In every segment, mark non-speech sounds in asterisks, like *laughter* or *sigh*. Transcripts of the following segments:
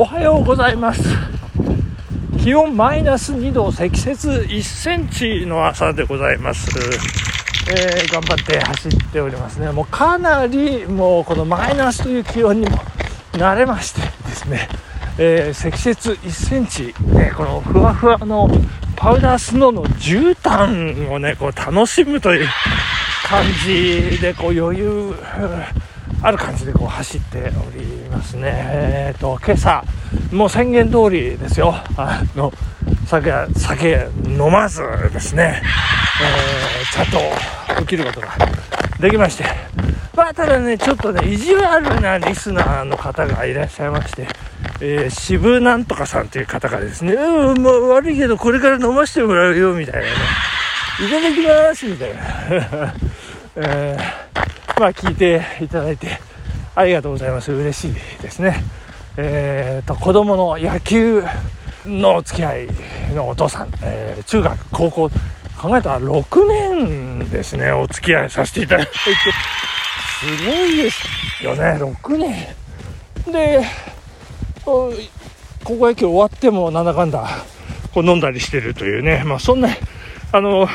おはようございます。気温マイナス2度積雪1センチの朝でございます、えー、頑張って走っておりますね。もうかなりもうこのマイナスという気温にも慣れましてですね、えー、積雪1センチ、ね、このふわふわのパウダースノーの絨毯をねこう楽しむという感じでこう余裕ある感じでこう走っておりますね。えっ、ー、と、今朝、もう宣言通りですよ。あの、酒、酒飲まずですね、えー、ちゃんと起きることができまして。まあ、ただね、ちょっとね、意地悪なリスナーの方がいらっしゃいまして、えー、渋なんとかさんという方がですね、うん、もう悪いけどこれから飲ませてもらうよ、みたいなね。いただきます、みたいな。*laughs* えーまあ、聞いていただいてありがとうございます。嬉しいですね。えっ、ー、と、子供の野球の付き合いのお父さん、えー、中学、高校、考えたら6年ですね、お付き合いさせていただいて、すごいですよね、6年。で、高校野球終わっても、なんだかんだ、こう飲んだりしてるというね、まあそんな、あの、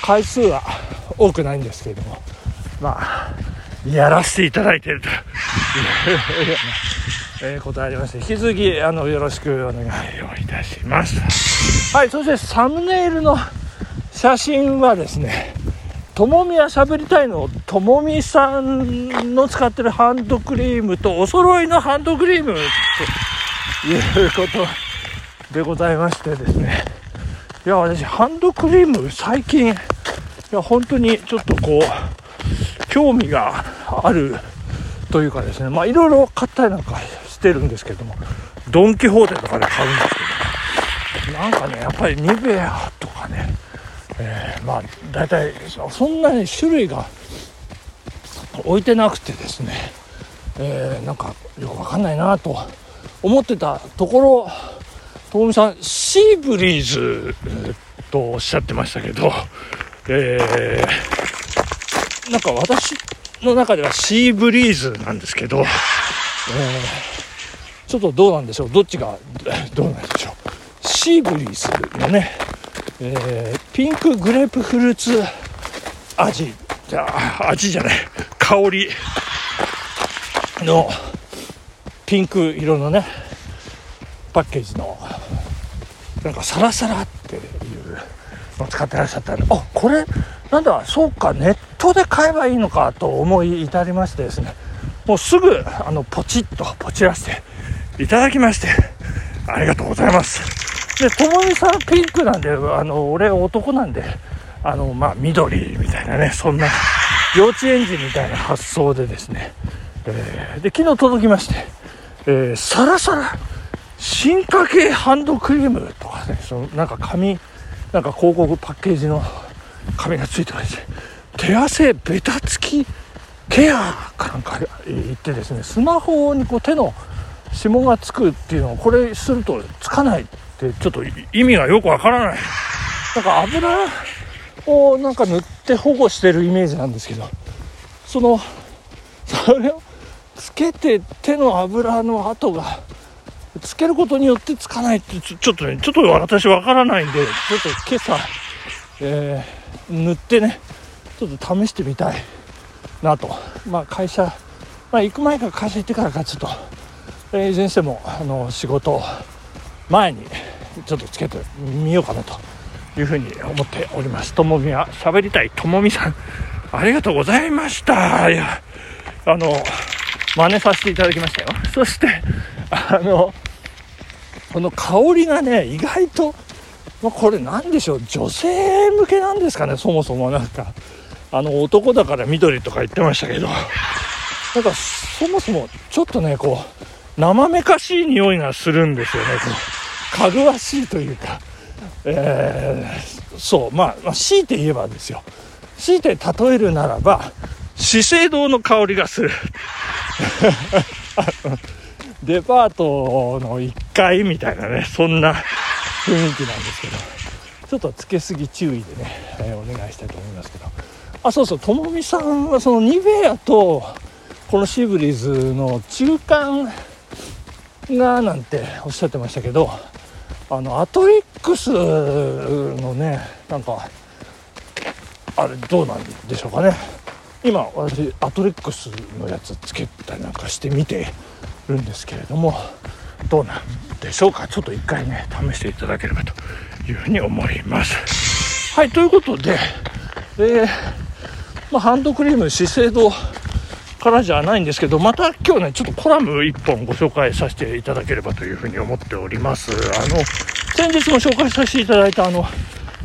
回数は多くないんですけれども、まあ、やらせていただいているという *laughs* えー、ことありまして、引き続き、あの、よろしくお願いをいたします。はい、そしてサムネイルの写真はですね、ともみは喋りたいの、ともみさんの使ってるハンドクリームとお揃いのハンドクリームということでございましてですね。いや、私、ハンドクリーム最近、いや、本当にちょっとこう、興味があるというかですね、まあいろいろ買ったりなんかしてるんですけども、ドン・キホーテとかで買うんですけど、なんかね、やっぱりニベアとかね、えー、まあ大体そんなに種類が置いてなくてですね、えー、なんかよくわかんないなと思ってたところ、トもみさん、シーブリーズとおっしゃってましたけど、えーなんか私の中ではシーブリーズなんですけど、えー、ちょっとどうなんでしょう？どっちが *laughs* どうなんでしょう？シーブリーズのね、えー、ピンクグレープフルーツ味。じゃ味じゃない。香りのピンク色のねパッケージのなんかサラサラっていうのを使ってらっしゃったんで。あこれ？なんだ？そうかネッで買えばいいのかと思い至りましてですねもうすぐあのポチッとポチらせていただきましてありがとうございます。でともみさんピンクなんであの俺男なんであのまあ緑みたいなねそんな幼稚園児みたいな発想でですね、えー、で昨日届きまして、え、さらさら進化系ハンドクリームとかねそのなんか紙なんか広告パッケージの紙がついてまして手汗べたつきケアかなんか言ってですねスマホにこう手の指紋がつくっていうのをこれするとつかないってちょっと意味がよくわからない。なんか油をなんか塗って保護してるイメージなんですけどそのそれをつけて手の油の跡がつけることによってつかないってちょちょっとねちょっと私わからないんでちょっと今朝、えー、塗ってねちょっと試してみたいなと、まあ、会社、まあ、行く前から会社行ってからかちょっと、えー、いずれにしてもあの仕事前にちょっとつけてみようかなというふうに思っております。ともみは喋りたいともみさん。*laughs* ありがとうございました。いやあの真似させていただきましたよ。そしてあのこの香りがね意外と、ま、これ何でしょう。女性向けなんですかねそもそも何か。あの男だから緑とか言ってましたけど。なんかそもそもちょっとねこう生めかしい匂いがするんですよね。かぐわしいというか、えー、そう。まあ、まあ、強いて言えばですよ。強いて例えるならば資生堂の香りがする。*laughs* デパートの1階みたいなねそんな雰囲気なんですけど。ちょっとつけすぎ注意でね、えー、お願いしたいと思いますけど。あそうそうともみさんはそのニベアとこのシーブリーズの中間がなんておっしゃってましたけどあのアトリックスのね。なんかあれどうなんでしょうかね。今私アトリックスのやつつけたりなんかしてみてるんですけれどもどうなんでしょうか。ちょっと一回ね試していただければというふうに思います。はいということでえーまあ、ハンドクリーム資生堂からじゃないんですけどまた今日ねちょっとコラム1本ご紹介させていただければというふうに思っております。あの先日も紹介させていただいたあの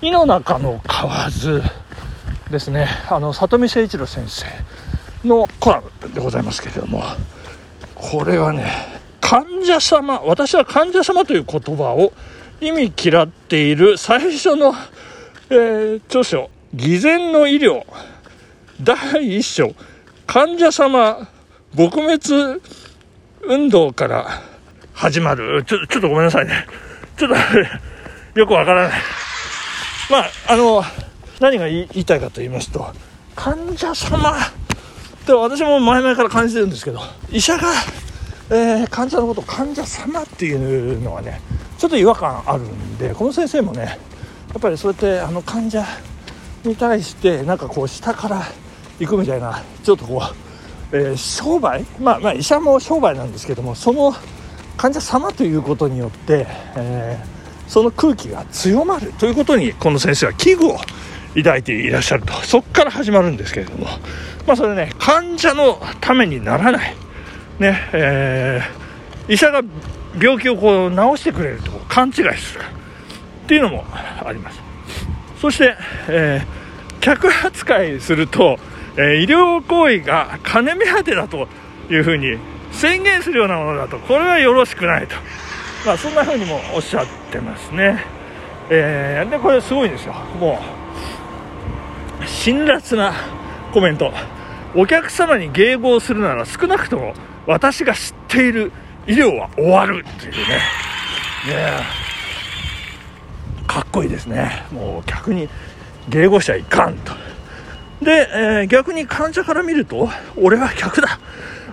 井の中の河津ですね。あの里見誠一郎先生のコラムでございますけれどもこれはね患者様私は患者様という言葉を意味嫌っている最初の、えー、著書偽善の医療第一章患者様撲滅運動から始まる。ちょ、ちょっとごめんなさいね。ちょっと *laughs* よくわからない。まあ、あの、何が言いたいかと言いますと、患者様って私も前々から感じてるんですけど、医者が、えー、患者のことを患者様っていうのはね、ちょっと違和感あるんで、この先生もね、やっぱりそうやってあの患者に対してなんかこう下から行くみたいな。ちょっとこう、えー、商売、まあ、まあ医者も商売なんですけどもその患者様ということによって、えー、その空気が強まるということにこの先生は危惧を抱いていらっしゃると。そこから始まるんですけれども、まあ、それね患者のためにならない、ねえー、医者が病気をこう治してくれると勘違いするっていうのもあります。そして、えー、客扱いするとえ医療行為が金目当てだというふうに宣言するようなものだとこれはよろしくないと、まあ、そんなふうにもおっしゃってますね、えー、でこれすごいんですよ。もう辛辣なコメント。お客様に迎合するなら少なくとも私が知っている医療は終わるっていうね。ねかっこいいですね。もう逆に迎合しちゃいかんと。で、えー、逆に患者から見ると、俺は客だ。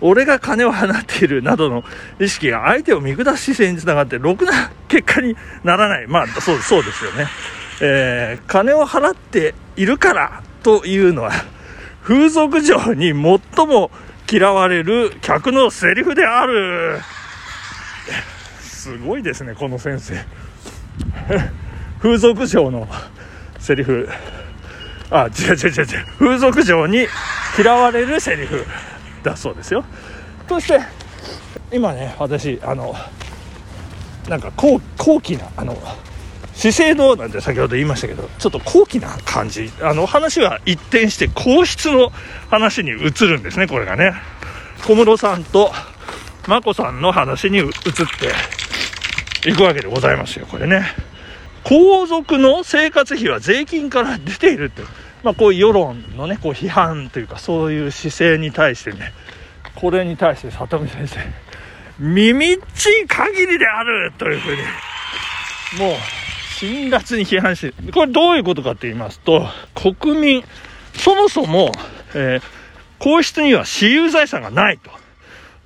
俺が金を放っているなどの意識が相手を見下す姿勢につながって、ろくな結果にならない。まあ、そう、そうですよね。えー、金を払っているからというのは、風俗嬢に最も嫌われる客のセリフである。すごいですね、この先生。*laughs* 風俗嬢のセリフ。あ違う違う違う違う。風俗嬢に嫌われるセリフ。だそうですよ。そして今ね私あのなんか高高貴なあの資生堂なんて先ほど言いましたけどちょっと高貴な感じ。あの話は一転して皇室の話に移るんですねこれがね。小室さんと眞子さんの話に移っていくわけでございますよこれね。皇族の生活費は税金から出ているって、まあ、こういう世論のねこう批判というかそういう姿勢に対してねこれに対して里見先生耳っちい限りであるというふうにもう辛辣に批判してこれどういうことかと言いますと国民そもそも、えー、皇室には私有財産がないと。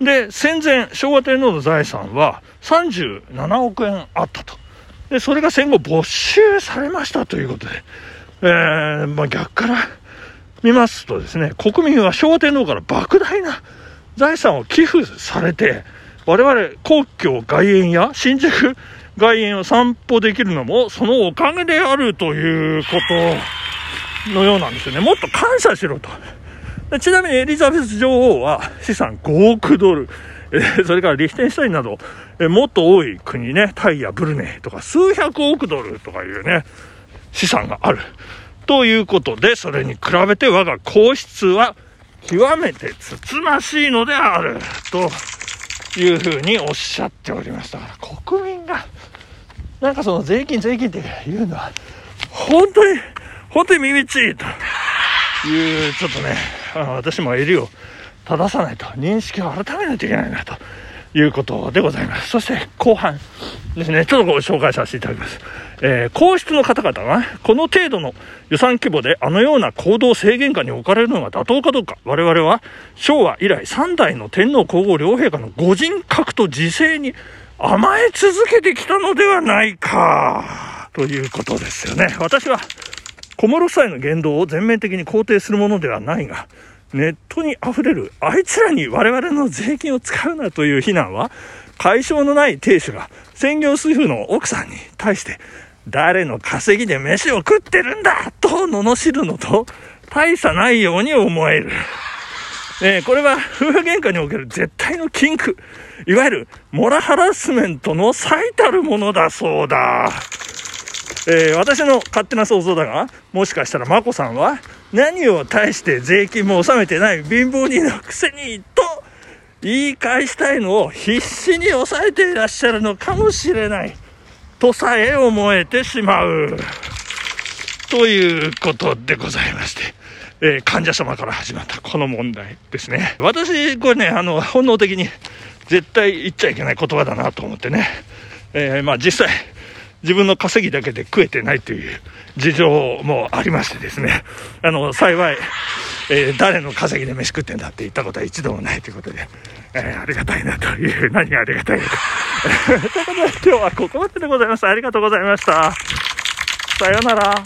で、戦前、昭和天皇の財産は37億円あったと。で、それが戦後没収されましたということで、えー、まあ、逆から見ますとですね、国民は昭和天皇から莫大な財産を寄付されて、我々皇居外苑や新宿外苑を散歩できるのもそのおかげであるということのようなんですよね。もっと感謝しろと。ちなみにエリザベス女王は資産5億ドル。えそれからリヒテンシュタインなど、えもっと多い国ね、タイやブルネイとか数百億ドルとかいうね、資産がある。ということで、それに比べて我が皇室は極めてつつましいのである。というふうにおっしゃっておりました。国民が、なんかその税金税金っていうのは、本当に、本当に耳ちいという、ちょっとね、あの私も襟を正さないと、認識を改めないといけないなということでございます。そして後半ですね、ちょっとご紹介させていただきます。えー、皇室の方々が、この程度の予算規模であのような行動制限下に置かれるのが妥当かどうか、我々は昭和以来3代の天皇皇后両陛下のご人格と自制に甘え続けてきたのではないか、ということですよね。私は、小諸夫妻の言動を全面的に肯定するものではないが、ネットに溢れる、あいつらに我々の税金を使うなという非難は、解消のない亭主が専業主婦の奥さんに対して、誰の稼ぎで飯を食ってるんだと罵るのと大差ないように思える。えー、これは夫婦喧嘩における絶対の禁句。いわゆるモラハラスメントの最たるものだそうだ。えー、私の勝手な想像だが、もしかしたら眞子さんは何を対して税金も納めてない貧乏人のくせにと言い返したいのを必死に抑えていらっしゃるのかもしれない。とさえ思えてしまう。ということでございまして。えー、患者様から始まったこの問題ですね。私、これね、あの、本能的に絶対言っちゃいけない言葉だなと思ってね。えー、まあ実際、自分の稼ぎだけで食えてないという事情もありましてですね、あの、幸い、えー、誰の稼ぎで飯食ってんだって言ったことは一度もないということで、えー、ありがたいなという、何がありがたいのか。*laughs* ということで今日はここまででございます。ありがとうございました。さようなら。